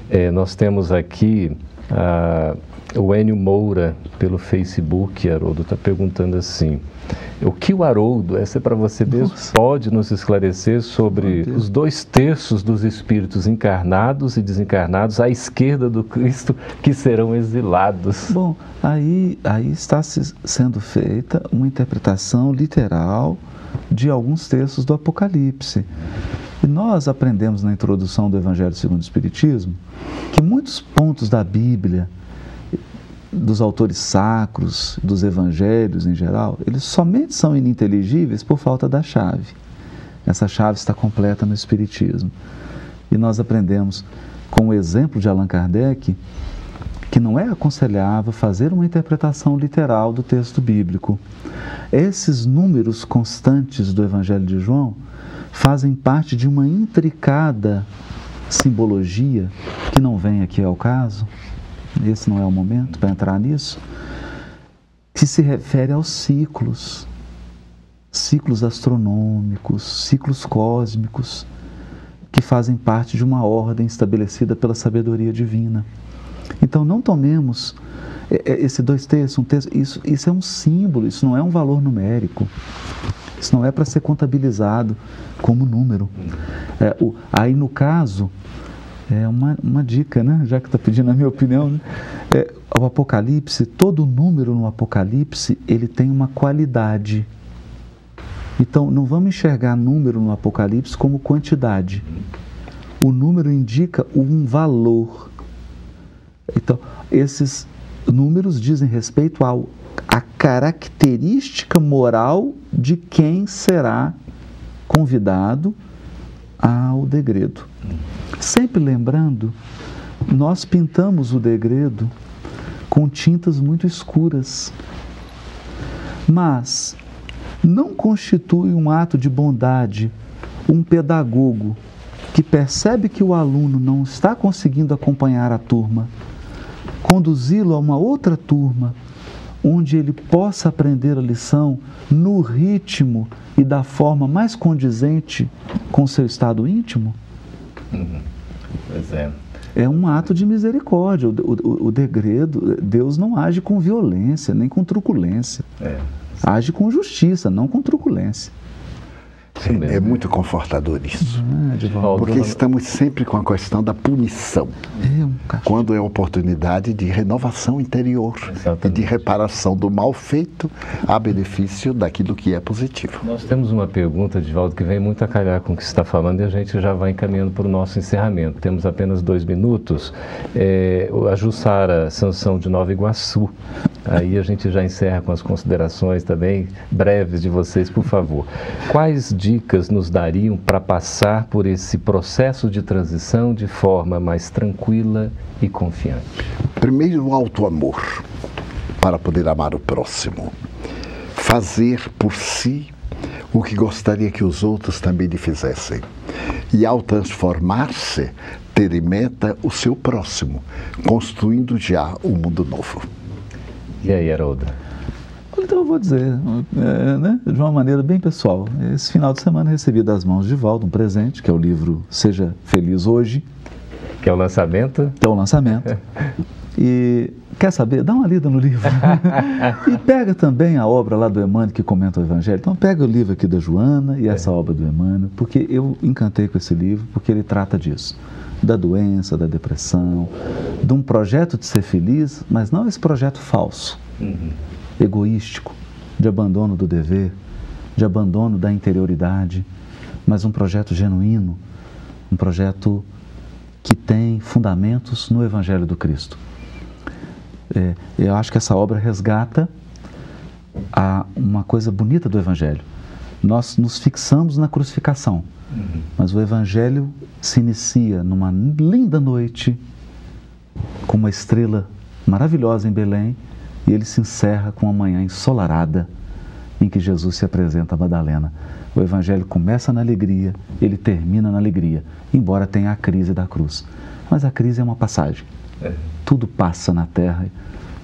É, nós temos aqui ah, o Enio Moura pelo Facebook, Haroldo, está perguntando assim. O que o Haroldo, essa é para você mesmo, Nossa. pode nos esclarecer sobre os dois terços dos espíritos encarnados e desencarnados à esquerda do Cristo que serão exilados? Bom, aí, aí está se, sendo feita uma interpretação literal de alguns textos do Apocalipse. E nós aprendemos na introdução do Evangelho segundo o Espiritismo que muitos pontos da Bíblia dos autores sacros, dos evangelhos em geral, eles somente são ininteligíveis por falta da chave. Essa chave está completa no Espiritismo. E nós aprendemos, com o exemplo de Allan Kardec, que não é aconselhável fazer uma interpretação literal do texto bíblico. Esses números constantes do Evangelho de João fazem parte de uma intricada simbologia, que não vem aqui ao caso, esse não é o momento para entrar nisso, que se refere aos ciclos, ciclos astronômicos, ciclos cósmicos, que fazem parte de uma ordem estabelecida pela sabedoria divina. Então não tomemos é, é, esse dois terços, um isso, isso é um símbolo, isso não é um valor numérico. Isso não é para ser contabilizado como número. É, o, aí, no caso, é uma, uma dica, né? já que está pedindo a minha opinião. Né? É, o Apocalipse, todo número no Apocalipse, ele tem uma qualidade. Então, não vamos enxergar número no Apocalipse como quantidade. O número indica um valor. Então, esses números dizem respeito ao, à característica moral de quem será convidado ao degredo. Sempre lembrando, nós pintamos o degredo com tintas muito escuras, mas não constitui um ato de bondade um pedagogo que percebe que o aluno não está conseguindo acompanhar a turma, conduzi-lo a uma outra turma onde ele possa aprender a lição no ritmo e da forma mais condizente com seu estado íntimo? Uhum. Pois é. é um ato de misericórdia. O, o, o degredo, Deus não age com violência, nem com truculência. É. Age com justiça, não com truculência. É, é, muito confortador isso. Ah, porque estamos sempre com a questão da punição. É um quando é oportunidade de renovação interior Exatamente. e de reparação do mal feito a benefício daquilo que é positivo. Nós temos uma pergunta, Divaldo, que vem muito a calhar com o que você está falando e a gente já vai encaminhando para o nosso encerramento. Temos apenas dois minutos. É, a Jussara Sansão de Nova Iguaçu. Aí a gente já encerra com as considerações também breves de vocês, por favor. Quais dicas nos dariam para passar por esse processo de transição de forma mais tranquila e confiante? Primeiro, o auto-amor, para poder amar o próximo. Fazer por si o que gostaria que os outros também lhe fizessem. E ao transformar-se, ter em meta o seu próximo, construindo já um mundo novo. E aí, Haroldo? Então eu vou dizer, é, né, de uma maneira bem pessoal. Esse final de semana recebi das mãos de volta um presente, que é o livro Seja Feliz Hoje. Que é o lançamento? Que é o lançamento. e quer saber? Dá uma lida no livro. e pega também a obra lá do Emmanuel que comenta o Evangelho. Então pega o livro aqui da Joana e é. essa obra do Emmanuel, porque eu encantei com esse livro, porque ele trata disso da doença, da depressão, de um projeto de ser feliz, mas não esse projeto falso, uhum. egoístico, de abandono do dever, de abandono da interioridade, mas um projeto genuíno, um projeto que tem fundamentos no Evangelho do Cristo. É, eu acho que essa obra resgata a, uma coisa bonita do Evangelho. Nós nos fixamos na crucificação Uhum. Mas o Evangelho se inicia numa linda noite, com uma estrela maravilhosa em Belém, e ele se encerra com uma manhã ensolarada, em que Jesus se apresenta a Madalena. O Evangelho começa na alegria, ele termina na alegria, embora tenha a crise da cruz. Mas a crise é uma passagem. É. Tudo passa na terra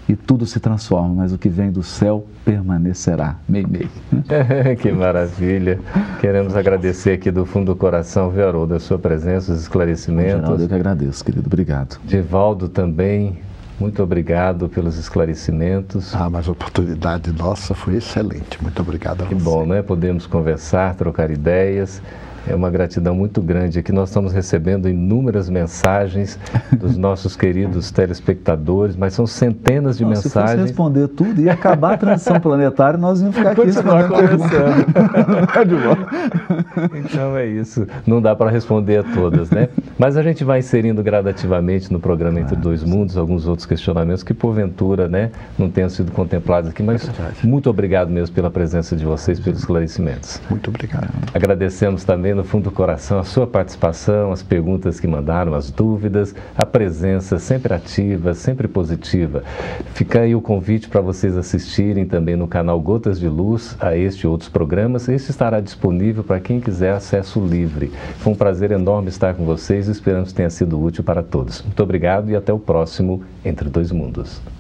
e tudo se transforma, mas o que vem do céu permanecerá. Mei, mei. que maravilha. Queremos agradecer aqui do fundo do coração, viu, Haroldo, a sua presença, os esclarecimentos. Geraldo, eu que agradeço, querido. Obrigado. Divaldo também, muito obrigado pelos esclarecimentos. Ah, mas a oportunidade nossa foi excelente. Muito obrigado a que você. Que bom, né? Podemos conversar, trocar ideias. É uma gratidão muito grande. Aqui nós estamos recebendo inúmeras mensagens dos nossos queridos telespectadores, mas são centenas de Não, mensagens. Se fosse responder tudo, ia acabar a transição planetária e nós íamos ficar aqui Continuar conversando. então é isso. Não dá para responder a todas, né? Mas a gente vai inserindo gradativamente no programa Entre Dois Mundos alguns outros questionamentos que, porventura, né, não tenham sido contemplados aqui. Mas muito obrigado mesmo pela presença de vocês, pelos esclarecimentos. Muito obrigado. Agradecemos também no fundo do coração a sua participação, as perguntas que mandaram, as dúvidas, a presença sempre ativa, sempre positiva. Fica aí o convite para vocês assistirem também no canal Gotas de Luz a este e outros programas. Este estará disponível para quem quiser acesso livre. Foi um prazer enorme estar com vocês e esperamos que tenha sido útil para todos. Muito obrigado e até o próximo Entre Dois Mundos.